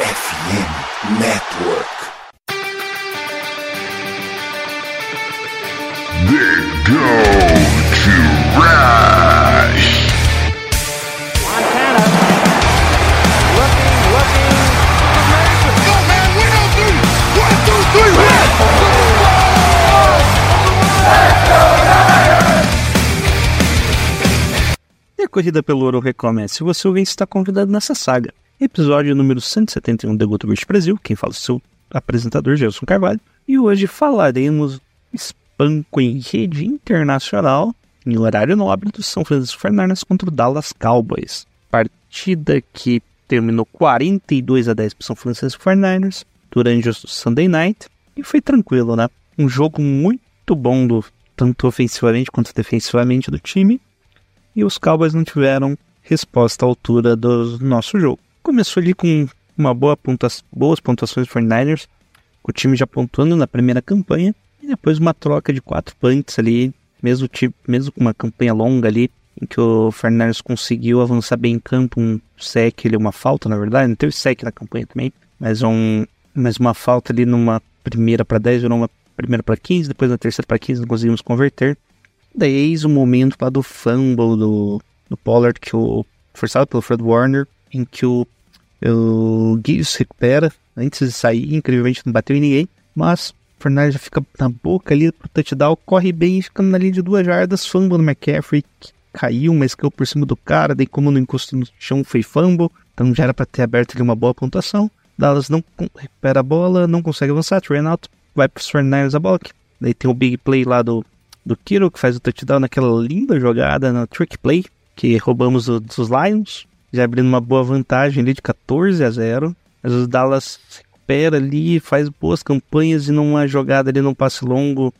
FM Network. They go to Rush. Montana looking, looking. Go, man, win on three. One, two, three, hit. E a corrida pelo ouro recomeça. Se você ouvinte está convidado nessa saga. Episódio número 171 do Guto Beach Brasil. Quem fala é o seu apresentador, Gelson Carvalho. E hoje falaremos espanco em rede internacional, em horário nobre, do São Francisco Fernandes contra o Dallas Cowboys. Partida que terminou 42 a 10 para São Francisco Fernandes durante o Sunday Night. E foi tranquilo, né? Um jogo muito bom, do, tanto ofensivamente quanto defensivamente do time e os Cowboys não tiveram resposta à altura do nosso jogo. Começou ali com uma boa pontua boas pontuações do 49ers, com o time já pontuando na primeira campanha, e depois uma troca de quatro punts ali, mesmo, tipo, mesmo com uma campanha longa ali, em que o 49ers conseguiu avançar bem em campo, um sec, ali, uma falta na verdade, não teve sec na campanha também, mas, um, mas uma falta ali numa primeira para 10, virou uma primeira para 15, depois na terceira para 15 não conseguimos converter. Daí eis o momento lá do fumble do, do Pollard, que o forçado pelo Fred Warner, em que o, o Gibbs recupera antes de sair, incrivelmente não bateu em ninguém, mas o Fernandes já fica na boca ali pro touchdown, corre bem, ficando na linha de duas jardas, fumble do McCaffrey, caiu, mas caiu por cima do cara, daí como não encostou no chão foi fumble, então já era para ter aberto ali uma boa pontuação. Dallas não recupera a bola, não consegue avançar, out, vai pros Fernandes a bola, daí tem o big play lá do do Kiro, que faz o touchdown naquela linda jogada no trick play, que roubamos dos Lions, já abrindo uma boa vantagem ali de 14 a 0. Mas os Dallas se recupera ali, faz boas campanhas e numa jogada ali num passe longo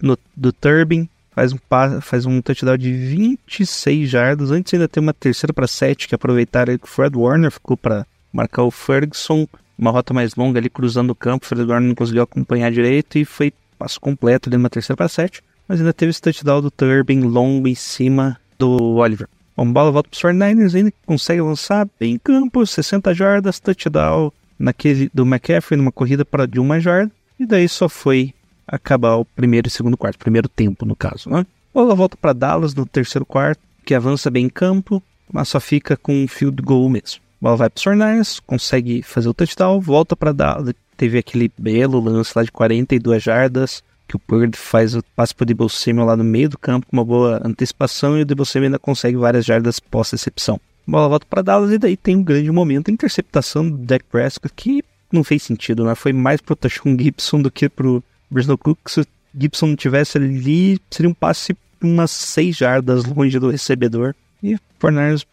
no, do Turbin, faz um, faz um touchdown de 26 jardas. Antes ainda tem uma terceira para 7, que aproveitaram que o Fred Warner ficou para marcar o Ferguson, uma rota mais longa ali cruzando o campo, o Fred Warner não conseguiu acompanhar direito e foi passo completo ali numa terceira para 7 mas ainda teve esse touchdown do Turbin longo em cima do Oliver. Bom, bola volta para os 49ers, ainda consegue avançar bem em campo, 60 jardas, touchdown naquele do McCaffrey numa corrida para de uma jarda, e daí só foi acabar o primeiro e segundo quarto, primeiro tempo no caso, né? Bola volta para Dallas no terceiro quarto, que avança bem em campo, mas só fica com um field goal mesmo. Bola vai para os 49ers, consegue fazer o touchdown, volta para Dallas, teve aquele belo lance lá de 42 jardas, que o Purdy faz o passe pro Debo Samuel lá no meio do campo com uma boa antecipação e o Debo Samuel ainda consegue várias jardas pós-recepção. Bola volta para Dallas e daí tem um grande momento, interceptação do Dak Prescott, que não fez sentido, né? Foi mais pro Tashon Gibson do que pro Bristol Cook. Se o Gibson não tivesse ali, seria um passe umas 6 jardas longe do recebedor. E o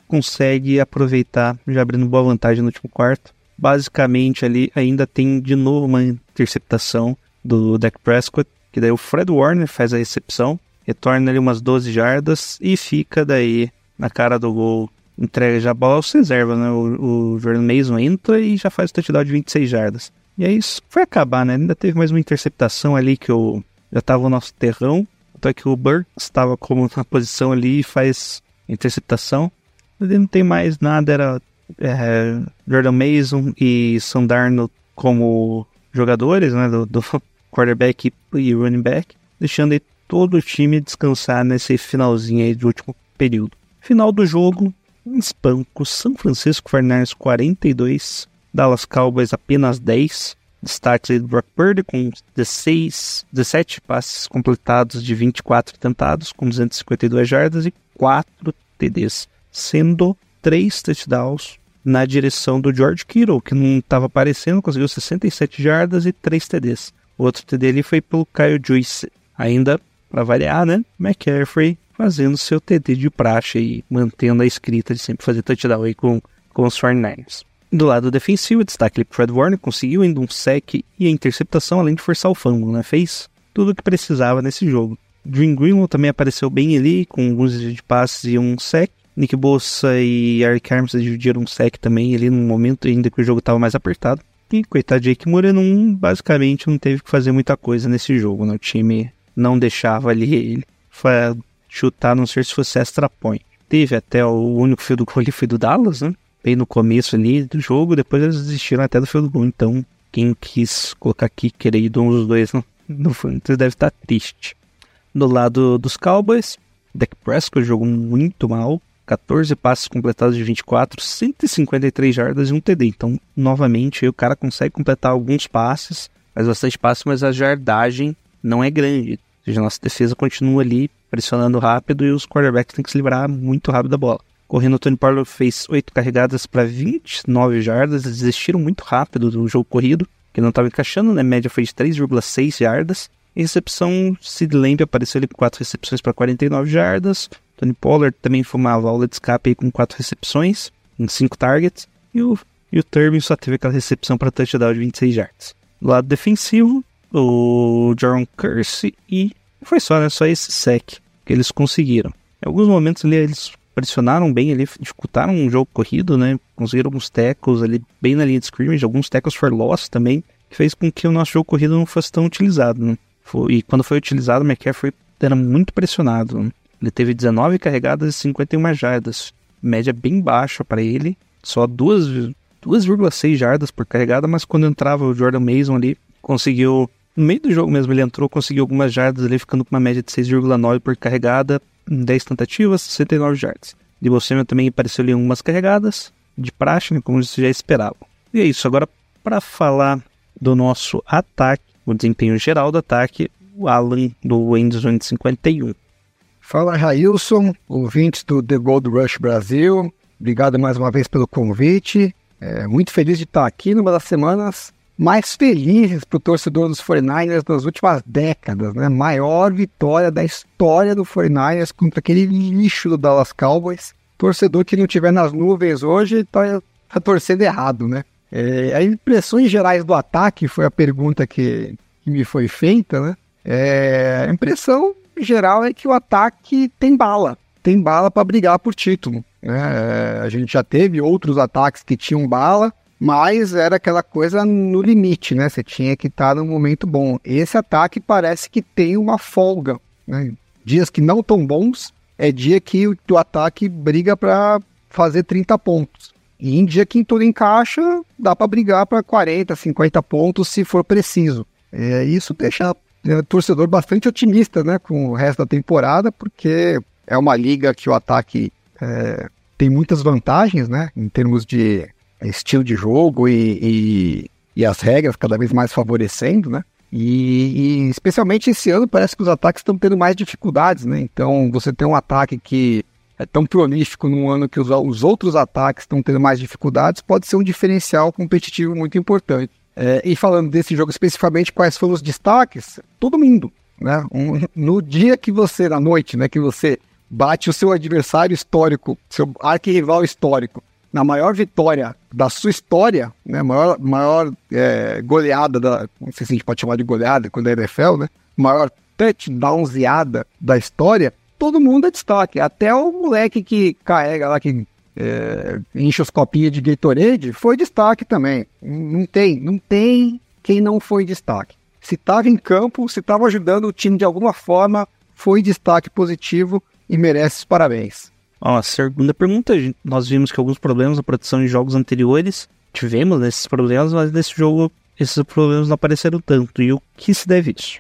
consegue aproveitar, já abrindo boa vantagem no último quarto. Basicamente ali ainda tem de novo uma interceptação do Dak Prescott, que daí o Fred Warner faz a recepção, retorna ali umas 12 jardas e fica daí na cara do gol, entrega já a bola aos reserva, né? O, o Jordan Mason entra e já faz o touchdown de 26 jardas. E aí isso foi acabar, né? Ainda teve mais uma interceptação ali que o, já tava o nosso terrão, até que o Burks estava como na posição ali e faz interceptação. Ele não tem mais nada, era é, Jordan Mason e Sandarno como jogadores, né? Do, do quarterback e running back, deixando aí todo o time descansar nesse finalzinho aí do último período. Final do jogo, um espanco, São Francisco Fernandes 42, Dallas Cowboys apenas 10, destaque aí do Brock Purdy com 16, 17 passes completados de 24 tentados, com 252 jardas e 4 TDs, sendo 3 touchdowns na direção do George Kittle, que não estava aparecendo, conseguiu 67 jardas e 3 TDs. O outro TD ali foi pelo Kyle Juice. Ainda, para variar, né? McCaffrey fazendo seu TD de praxe e mantendo a escrita de sempre fazer touchdown aí com, com os 49ers. Do lado defensivo, destaque pro Fred Warner, conseguiu ainda um sec e a interceptação, além de forçar o fumble, né? Fez tudo o que precisava nesse jogo. Dream Greenwell também apareceu bem ali, com alguns de passes e um sec. Nick Bossa e Eric Armstead dividiram um sec também ali no momento ainda que o jogo estava mais apertado. E coitado Jake Moore não, basicamente não teve que fazer muita coisa nesse jogo, né? O time não deixava ali ele chutar, a não ser se fosse extra point. Teve até o único field goal ali foi do Dallas, né? bem no começo ali do jogo, depois eles desistiram até do field goal. Então, quem quis colocar aqui, de um dos dois no, no Fantasy deve estar triste. Do lado dos Cowboys, Dak Prescott jogou muito mal, 14 passes completados de 24, 153 jardas e um TD. Então, novamente, o cara consegue completar alguns passes, faz bastante passes, mas a jardagem não é grande. Ou seja, a nossa defesa continua ali pressionando rápido e os quarterbacks têm que se livrar muito rápido da bola. Correndo, o Tony Pollard fez 8 carregadas para 29 jardas, eles desistiram muito rápido do jogo corrido, que não estava encaixando, né? A média foi de 3,6 jardas. Recepção, Sid Lamb apareceu ali com 4 recepções para 49 jardas. Tony Pollard também foi uma válvula de escape com 4 recepções, em 5 targets. E o, e o Turbin só teve aquela recepção para touchdown de 26 jardas. Do lado defensivo, o Jaron Curse e foi só, né? Só esse sec que eles conseguiram. Em alguns momentos ali eles pressionaram bem ali, dificultaram um jogo corrido, né? Conseguiram alguns tackles ali bem na linha de scrimmage, alguns tackles for loss também, que fez com que o nosso jogo corrido não fosse tão utilizado, né? Foi, e quando foi utilizado, o McCaffrey era muito pressionado. Né? Ele teve 19 carregadas e 51 jardas, média bem baixa para ele, só 2,6 jardas por carregada, mas quando entrava o Jordan Mason ali, conseguiu no meio do jogo mesmo ele entrou, conseguiu algumas jardas ali, ficando com uma média de 6,9 por carregada, em 10 tentativas, 69 jardas. De você também apareceu ali algumas carregadas, de praxe, né, como você já esperava. E é isso, agora para falar do nosso ataque, o desempenho geral do ataque, o Alan do Endzone 51. Fala Railson, ouvintes do The Gold Rush Brasil, obrigado mais uma vez pelo convite. É, muito feliz de estar aqui numa das semanas mais felizes para o torcedor dos 49ers nas últimas décadas, né? Maior vitória da história do 49ers contra aquele lixo do Dallas Cowboys. Torcedor que não tiver nas nuvens hoje está tá torcendo errado, né? É, a impressões gerais do ataque foi a pergunta que, que me foi feita, né? É, a impressão geral é que o ataque tem bala, tem bala para brigar por título. Né? É, a gente já teve outros ataques que tinham bala, mas era aquela coisa no limite, né? Você tinha que estar no momento bom. Esse ataque parece que tem uma folga, né? Dias que não tão bons é dia que o, o ataque briga para fazer 30 pontos. E em dia que tudo encaixa, dá para brigar para 40, 50 pontos se for preciso. É, isso deixa torcedor bastante otimista né, com o resto da temporada, porque é uma liga que o ataque é, tem muitas vantagens né, em termos de estilo de jogo e, e, e as regras cada vez mais favorecendo, né? E, e, especialmente esse ano parece que os ataques estão tendo mais dificuldades, né? Então você tem um ataque que é tão prolífico num ano que os, os outros ataques estão tendo mais dificuldades, pode ser um diferencial competitivo muito importante. É, e falando desse jogo especificamente, quais foram os destaques? Todo mundo, né? Um, no dia que você, na noite, né, que você bate o seu adversário histórico, seu arquirrival histórico, na maior vitória da sua história, né, maior, maior é, goleada, da, não sei se a gente pode chamar de goleada quando é NFL, né, maior touchdownzeada da história, todo mundo é destaque. Até o moleque que carrega lá, que é, enche os copinhos de Gatorade, foi destaque também. Não tem, não tem quem não foi destaque. Se estava em campo, se estava ajudando o time de alguma forma, foi destaque positivo e merece os parabéns. Ó, a segunda pergunta, nós vimos que alguns problemas na produção de jogos anteriores tivemos esses problemas, mas nesse jogo esses problemas não apareceram tanto. E o que se deve isso?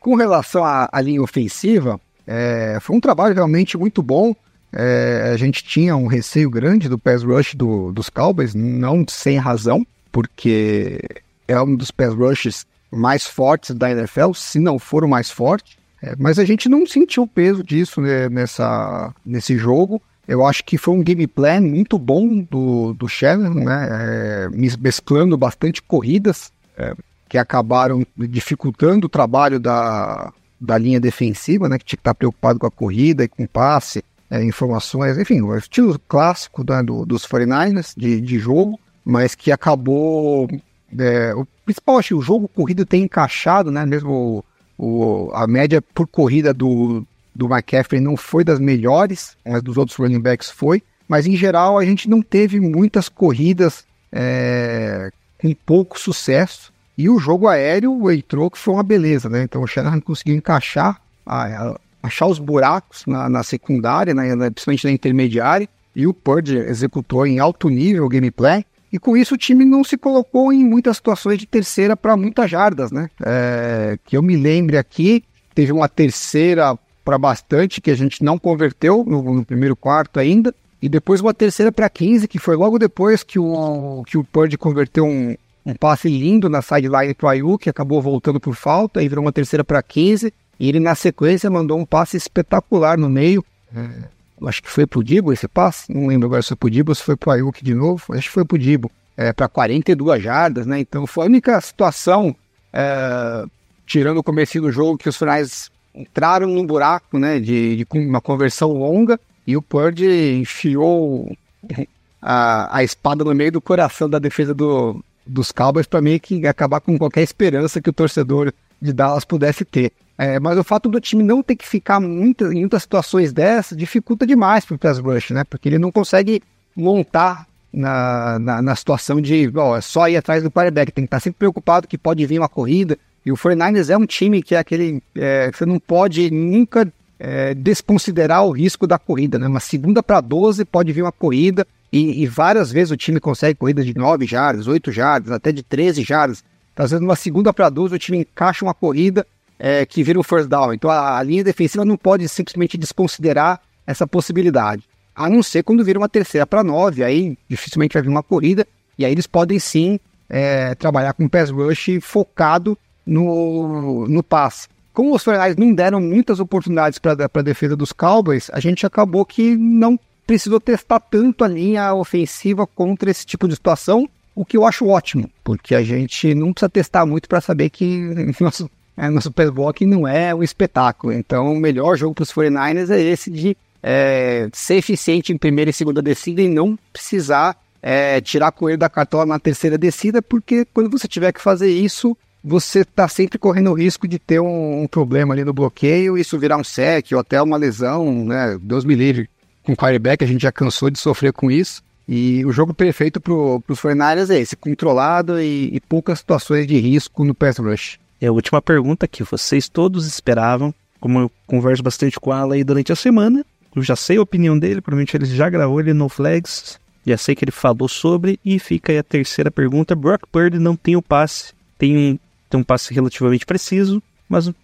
Com relação à, à linha ofensiva, é, foi um trabalho realmente muito bom. É, a gente tinha um receio grande do pass rush do, dos Cowboys, não sem razão, porque é um dos pass rushes mais fortes da NFL, se não for o mais forte. É, mas a gente não sentiu o peso disso né, nessa, nesse jogo. Eu acho que foi um game plan muito bom do, do Shannon, né? É, mesclando bastante corridas é, que acabaram dificultando o trabalho da, da linha defensiva, né? Que tinha que estar preocupado com a corrida e com o passe, é, informações, enfim, o estilo clássico né, do, dos 49ers de, de jogo, mas que acabou. É, o principal, acho que o jogo corrido tem encaixado, né? Mesmo o, a média por corrida do, do McCaffrey não foi das melhores, mas dos outros running backs foi. Mas em geral a gente não teve muitas corridas é, com pouco sucesso. E o jogo aéreo entrou que foi uma beleza, né? Então o Shanahan conseguiu encaixar, a, a, achar os buracos na, na secundária, na, na, principalmente na intermediária, e o Purdy executou em alto nível o gameplay. E com isso o time não se colocou em muitas situações de terceira para muitas jardas, né? É, que eu me lembre aqui, teve uma terceira para bastante que a gente não converteu no, no primeiro quarto ainda. E depois uma terceira para 15, que foi logo depois que o, que o Purdy converteu um, um passe lindo na sideline para o Ayuk, que acabou voltando por falta, e virou uma terceira para 15. E ele, na sequência, mandou um passe espetacular no meio. É, acho que foi pro Dibo esse passe, não lembro agora se foi pro Dibo ou se foi pro Ayuk de novo, acho que foi pro Dibo, é, para 42 jardas, né? Então foi a única situação, é, tirando o começo do jogo, que os finais entraram num buraco, né, de, de uma conversão longa, e o Purdy enfiou a, a espada no meio do coração da defesa do, dos Cowboys para meio que acabar com qualquer esperança que o torcedor de Dallas pudesse ter. É, mas o fato do time não ter que ficar muita, em muitas situações dessas dificulta demais para o pass rush, né? Porque ele não consegue montar na, na, na situação de ó, é só ir atrás do quarterback. Tem que estar sempre preocupado que pode vir uma corrida. E o 49ers é um time que é aquele. É, você não pode nunca é, desconsiderar o risco da corrida, né? Uma segunda para 12 pode vir uma corrida. E, e, várias vezes o time consegue corridas de 9 jardas, 8 jardas, até de 13 jardas. Trazendo uma segunda para 12, o time encaixa uma corrida é, que vira um first down. Então a, a, linha defensiva não pode simplesmente desconsiderar essa possibilidade. A não ser quando vira uma terceira para nove, aí dificilmente vai vir uma corrida, e aí eles podem sim é, trabalhar com pass rush focado no, no passe. Como os Fernandes não deram muitas oportunidades para a defesa dos Cowboys, a gente acabou que não precisou testar tanto a linha ofensiva contra esse tipo de situação, o que eu acho ótimo, porque a gente não precisa testar muito para saber que nosso é, no Super Bowl que não é um espetáculo. Então, o melhor jogo para os 49ers é esse de é, ser eficiente em primeira e segunda descida e não precisar é, tirar coelho da cartola na terceira descida, porque quando você tiver que fazer isso, você está sempre correndo o risco de ter um, um, problema ali no bloqueio, isso virar um sec ou até uma lesão, né? Deus me livre. Com o quarterback, a gente já cansou de sofrer com isso. E o jogo perfeito para os 49ers é esse, controlado e, e poucas situações de risco no pass rush. E a última pergunta que vocês todos esperavam, como eu converso bastante com ela aí durante a semana, eu já sei a opinião dele, provavelmente ele já gravou ele no Flags, já sei que ele falou sobre, e fica aí a terceira pergunta. Brock Purdy não tem o passe, tem um, tem um passe relativamente preciso, mas um,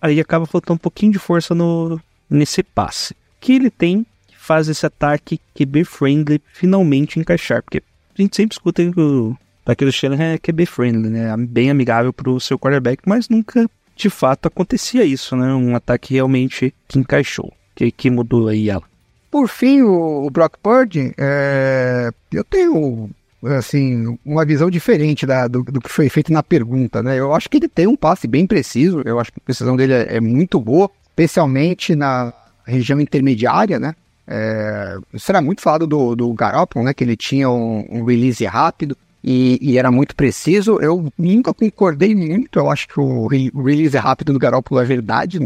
aí acaba faltando um pouquinho de força no, nesse passe. Que ele tem que faz esse ataque QB friendly finalmente encaixar, porque a gente sempre escuta que o daquele Shanahan é QB friendly, né? Bem amigável para o seu quarterback, mas nunca de fato acontecia isso, né? Um ataque realmente que encaixou. Que, que mudou aí ela. Por fim, o, o Brock Purdy, é, eu tenho assim uma visão diferente da, do, do, que foi feito na pergunta, né? Eu acho que ele tem um passe bem preciso. Eu acho que a precisão dele é, é muito boa, especialmente na região intermediária, né? É, será muito falado do, do Garoppolo, né? Que ele tinha um, um release rápido e, e, era muito preciso. Eu nunca concordei muito, eu acho que o, release rápido do Garoppolo é verdade,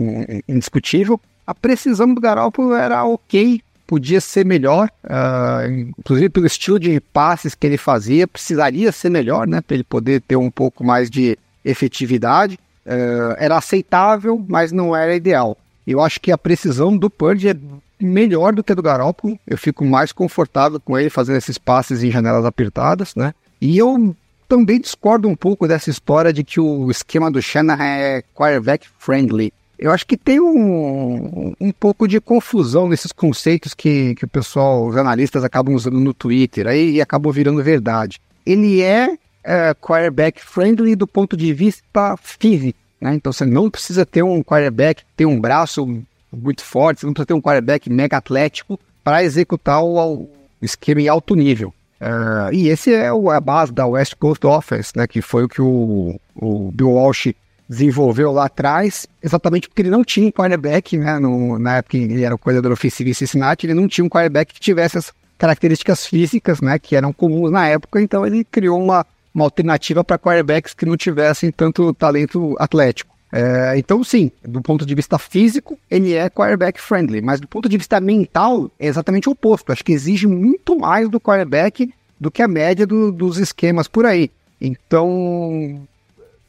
indiscutível. A precisão do Garoppolo era ok, podia ser melhor, uh, inclusive pelo estilo de passes que ele fazia, precisaria ser melhor, né, para ele poder ter um pouco mais de efetividade. Uh, era aceitável, mas não era ideal. Eu acho que a precisão do Purdy é melhor do que a do Garoppolo. Eu fico mais confortável com ele fazendo esses passes em janelas apertadas, né? E eu também discordo um pouco dessa história de que o esquema do Shanahan é quarterback friendly. Eu acho que tem um, um pouco de confusão nesses conceitos que, que o pessoal, os analistas acabam usando no Twitter, aí acabou virando verdade. Ele é, é quarterback friendly do ponto de vista físico, né? Então você não precisa ter um quarterback que tem um braço muito forte, você não precisa ter um quarterback mega atlético para executar o, o esquema em alto nível. Uh, e esse é o, a base da West Coast Offense, né, que foi o que o, o Bill Walsh desenvolveu lá atrás, exatamente porque ele não tinha um quarterback, né, no, na época ele era o coordenador ofensivo em Cincinnati, ele não tinha um quarterback que tivesse as características físicas, né, que eram comuns na época, então ele criou uma, uma alternativa para quarterbacks que não tivessem tanto talento atlético. É, então, sim, do ponto de vista físico, ele é quarterback friendly, mas do ponto de vista mental, é exatamente o oposto. Acho que exige muito mais do quarterback do que a média do, dos esquemas por aí. Então,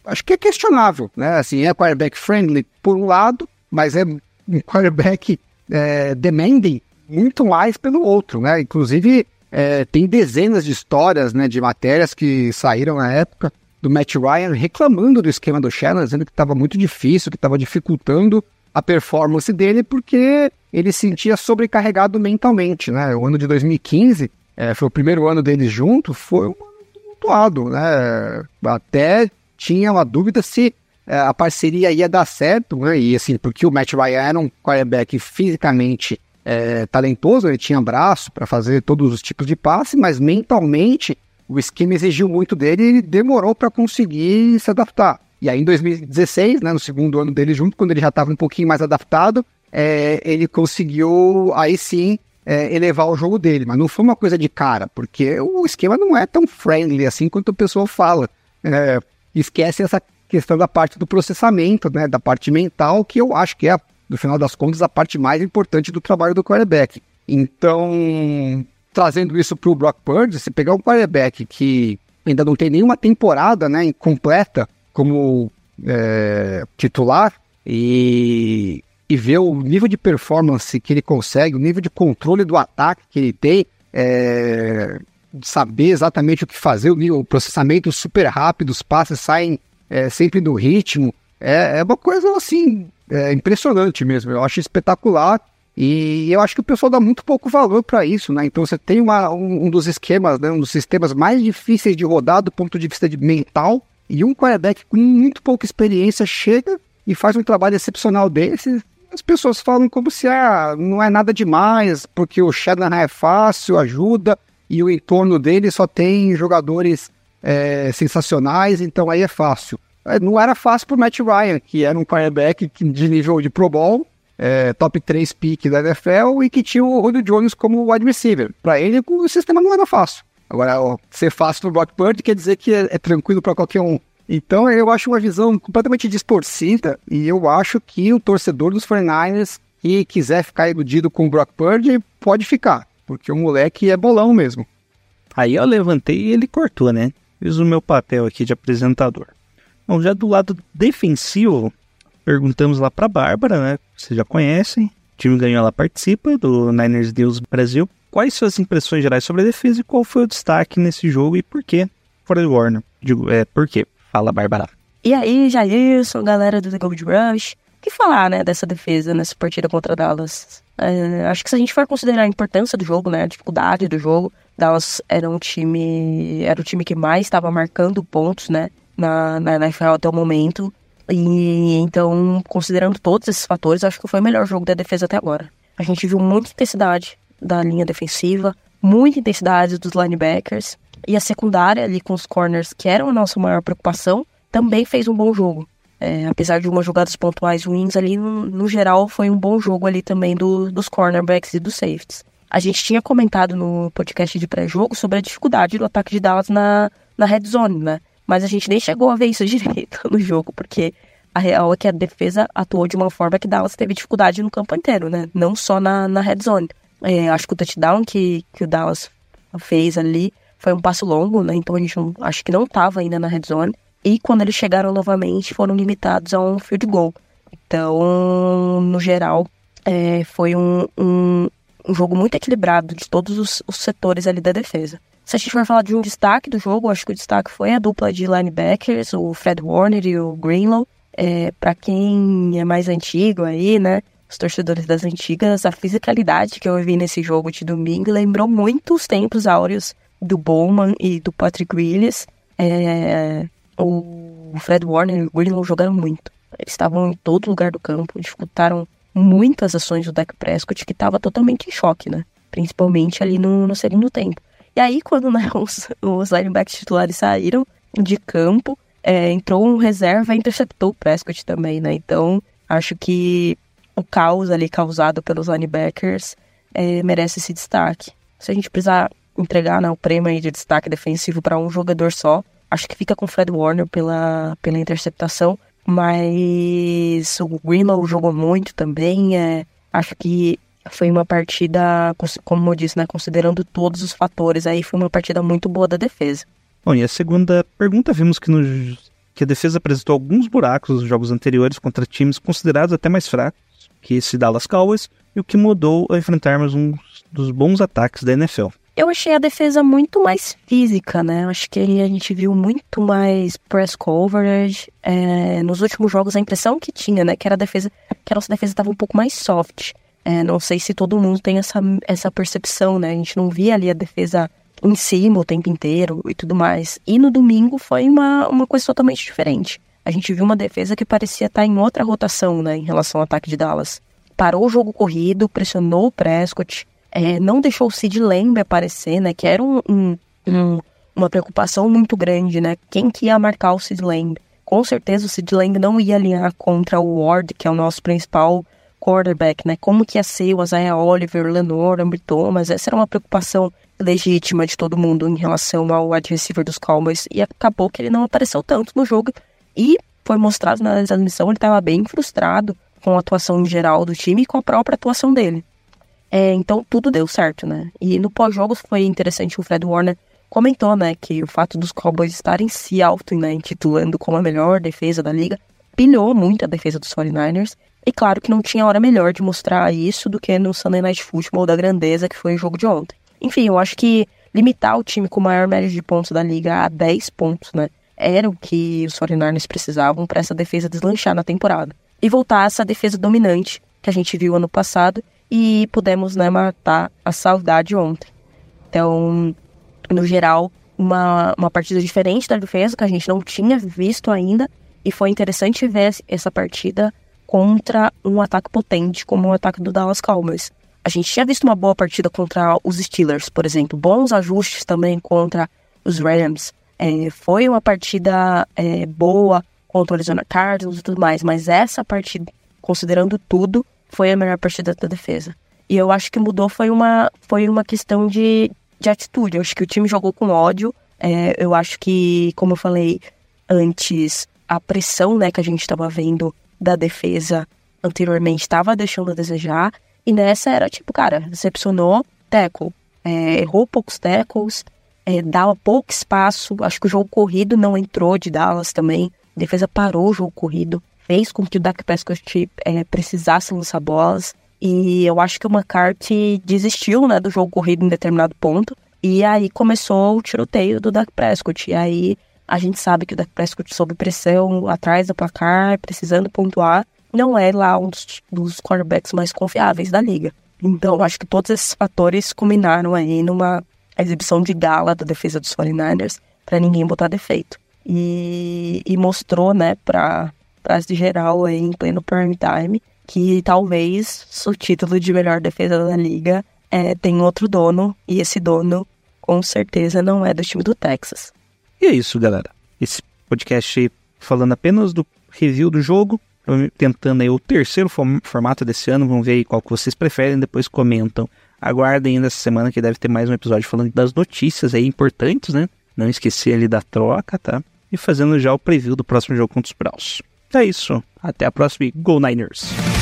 acho que é questionável, né? Assim, é quarterback friendly por um lado, mas é um quarterback é, demanding muito mais pelo outro, né? Inclusive, é, tem dezenas de histórias, né, de matérias que saíram na época do Matt Ryan reclamando do esquema do Shannon, dizendo que estava muito difícil, que estava dificultando a performance dele, porque ele se sentia sobrecarregado mentalmente, né? O ano de 2015 é, foi o primeiro ano deles juntos, foi um tumultuado, né? Até tinha uma dúvida se é, a parceria ia dar certo, né? E assim, porque o Matt Ryan era um quarterback fisicamente é, talentoso, ele tinha braço para fazer todos os tipos de passe, mas mentalmente o esquema exigiu muito dele e ele demorou para conseguir se adaptar. E aí em 2016, né, no segundo ano dele junto, quando ele já estava um pouquinho mais adaptado, é, ele conseguiu aí sim é, elevar o jogo dele, mas não foi uma coisa de cara, porque o esquema não é tão friendly assim quanto o pessoal fala. É, esquece essa questão da parte do processamento, né, da parte mental, que eu acho que é, no final das contas, a parte mais importante do trabalho do quarterback. Então, trazendo isso para o Brock Purdy, se pegar um quarterback que ainda não tem nenhuma temporada né, completa como é, titular e, e ver o nível de performance que ele consegue, o nível de controle do ataque que ele tem, é, saber exatamente o que fazer, o, processamento super rápido, os passes saem é, sempre no ritmo, é, é uma coisa assim é, impressionante mesmo. Eu acho espetacular e eu acho que o pessoal dá muito pouco valor para isso, né? Então você tem uma, um, um, dos esquemas, né, um dos sistemas mais difíceis de rodar do ponto de vista de mental, e um quarterback com muito pouca experiência chega e faz um trabalho excepcional desse. As pessoas falam como se ah, não é nada demais, porque o Shanahan é fácil, ajuda, e o entorno dele só tem jogadores é, sensacionais, então aí é fácil. É, não era fácil para Matt Ryan, que era um quarterback de nível de Pro Bowl, é, top 3 pick da NFL e que tinha o Julio Jones como wide receiver. Para ele, o sistema não era fácil. Agora, ó, ser fácil no Brock Purdy quer dizer que é, é tranquilo para qualquer um. Então, eu acho uma visão completamente distorcida e eu acho que o torcedor dos 49ers que quiser ficar iludido com o Brock Purdy pode ficar, porque o moleque é bolão mesmo. Aí eu levantei e ele cortou, né? Fiz o meu papel aqui de apresentador. Bom, já do lado defensivo, perguntamos lá para Bárbara, né? Vocês já conhecem. O time ganhou, ela participa do Niners News Brasil. Quais suas impressões gerais sobre a defesa e qual foi o destaque nesse jogo e por quê? Fora Warner. Digo, é, por quê? Fala, Bárbara. E aí, Jailson, galera do The Gold Rush. O que falar, né, dessa defesa nessa partida contra Dallas? É, acho que se a gente for considerar a importância do jogo, né, a dificuldade do jogo, Dallas era um time, era o time que mais estava marcando pontos, né, na, na NFL até o momento. E então, considerando todos esses fatores, acho que foi o melhor jogo da defesa até agora. A gente viu muita intensidade da linha defensiva, muita intensidade dos linebackers e a secundária ali com os corners, que eram a nossa maior preocupação, também fez um bom jogo. É, apesar de umas jogadas pontuais ruins ali, no, no geral foi um bom jogo ali também do, dos cornerbacks e dos safeties. A gente tinha comentado no podcast de pré-jogo sobre a dificuldade do ataque de Dallas na, na red zone, né? Mas a gente nem chegou a ver isso direito no jogo, porque a real é que a defesa atuou de uma forma que Dallas teve dificuldade no campo inteiro, né? Não só na, na red zone. É, acho que o touchdown que, que o Dallas fez ali foi um passo longo, né? Então a gente não, acho que não estava ainda na red zone. E quando eles chegaram novamente, foram limitados a um field goal. Então, no geral, é, foi um, um, um, jogo muito equilibrado de todos os, os setores ali da defesa. Se a gente for falar de um destaque do jogo, acho que o destaque foi a dupla de linebackers, o Fred Warner e o Greenlow. É, para quem é mais antigo aí, né? Os torcedores das antigas, a fisicalidade que eu vi nesse jogo de domingo lembrou muito os tempos áureos do Bowman e do Patrick Willis. É, o Fred Warner e o Greenlow jogaram muito. Eles estavam em todo lugar do campo, dificultaram muitas ações do Dak Prescott, que estava totalmente em choque, né? Principalmente ali no, no segundo tempo. E aí, quando né, os, os linebackers titulares saíram de campo, é, entrou um reserva e interceptou o Prescott também, né? Então, acho que o caos ali causado pelos linebackers é, merece esse destaque. Se a gente precisar entregar né, o prêmio de destaque defensivo para um jogador só, acho que fica com o Fred Warner pela, pela interceptação, mas o Greenlow jogou muito também. É, acho que foi uma partida, como eu disse, né, considerando todos os fatores, aí foi uma partida muito boa da defesa. Bom, e a segunda pergunta, vimos que, no, que a defesa apresentou alguns buracos nos jogos anteriores contra times considerados até mais fracos que esse Dallas Cowboys. e o que mudou ao enfrentarmos um dos bons ataques da NFL. Eu achei a defesa muito mais física, né? Acho que a gente viu muito mais press coverage. É, nos últimos jogos, a impressão que tinha, né? Que era a defesa, que a nossa defesa estava um pouco mais soft. É, não sei se todo mundo tem essa, essa percepção, né? A gente não via ali a defesa em cima o tempo inteiro e tudo mais. E no domingo foi uma, uma coisa totalmente diferente. A gente viu uma defesa que parecia estar em outra rotação, né? Em relação ao ataque de Dallas. Parou o jogo corrido, pressionou o Prescott é, não deixou o Sid Lamb aparecer, né? Que era um, um, um, uma preocupação muito grande, né? Quem que ia marcar o Sid Lamb? Com certeza o Sid Lamb não ia alinhar contra o Ward, que é o nosso principal quarterback, né? Como que ia ser o Isaiah Oliver, Lenore, Ambry Thomas? Essa era uma preocupação legítima de todo mundo em relação ao wide receiver dos Cowboys. E acabou que ele não apareceu tanto no jogo. E foi mostrado na transmissão, ele estava bem frustrado com a atuação em geral do time e com a própria atuação dele. É, então tudo deu certo, né? E no pós-jogos foi interessante, o Fred Warner comentou, né, que o fato dos Cowboys estarem se auto, né, intitulando como a melhor defesa da liga, pilhou muito a defesa dos 49ers. E claro que não tinha hora melhor de mostrar isso do que no Sunday Night Football da grandeza que foi o jogo de ontem. Enfim, eu acho que limitar o time com maior média de pontos da liga a 10 pontos, né, era o que os 49ers precisavam para essa defesa deslanchar na temporada. E voltar a essa defesa dominante que a gente viu ano passado e pudemos né, matar a saudade ontem. Então, no geral, uma, uma partida diferente da defesa que a gente não tinha visto ainda e foi interessante ver essa partida contra um ataque potente como o ataque do Dallas Cowboys. A gente tinha visto uma boa partida contra os Steelers, por exemplo, bons ajustes também contra os Rams. É, foi uma partida é, boa contra o Arizona Cardinals e tudo mais, mas essa partida, considerando tudo, foi a melhor partida da defesa. E eu acho que mudou foi uma, foi uma questão de, de atitude. Eu acho que o time jogou com ódio. É, eu acho que, como eu falei antes, a pressão né, que a gente estava vendo da defesa anteriormente estava deixando a desejar. E nessa era tipo, cara, decepcionou, tackle. É, errou poucos tackles, é, dava pouco espaço. Acho que o jogo corrido não entrou de Dallas também. A defesa parou o jogo corrido fez com que o Dak Prescott é, precisasse lançar bolas. E eu acho que o McCarthy desistiu né, do jogo corrido em determinado ponto. E aí começou o tiroteio do Dak Prescott. E aí a gente sabe que o Dak Prescott sob pressão, atrás do placar, precisando pontuar, não é lá um dos, dos quarterbacks mais confiáveis da liga. Então, acho que todos esses fatores combinaram aí numa exibição de gala da defesa dos 49ers para ninguém botar defeito. E, e mostrou, né, para frase geral aí em pleno prime time, que talvez o título de melhor defesa da liga é, tem outro dono, e esse dono com certeza não é do time do Texas. E é isso, galera. Esse podcast aí falando apenas do review do jogo, tentando aí o terceiro formato desse ano, vamos ver aí qual que vocês preferem, depois comentam. Aguardem ainda essa semana que deve ter mais um episódio falando das notícias aí importantes, né? Não esquecer ali da troca, tá? E fazendo já o preview do próximo jogo contra os Browns. É isso. Até a próxima. Go Niners!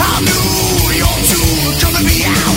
I knew you're too coming be out.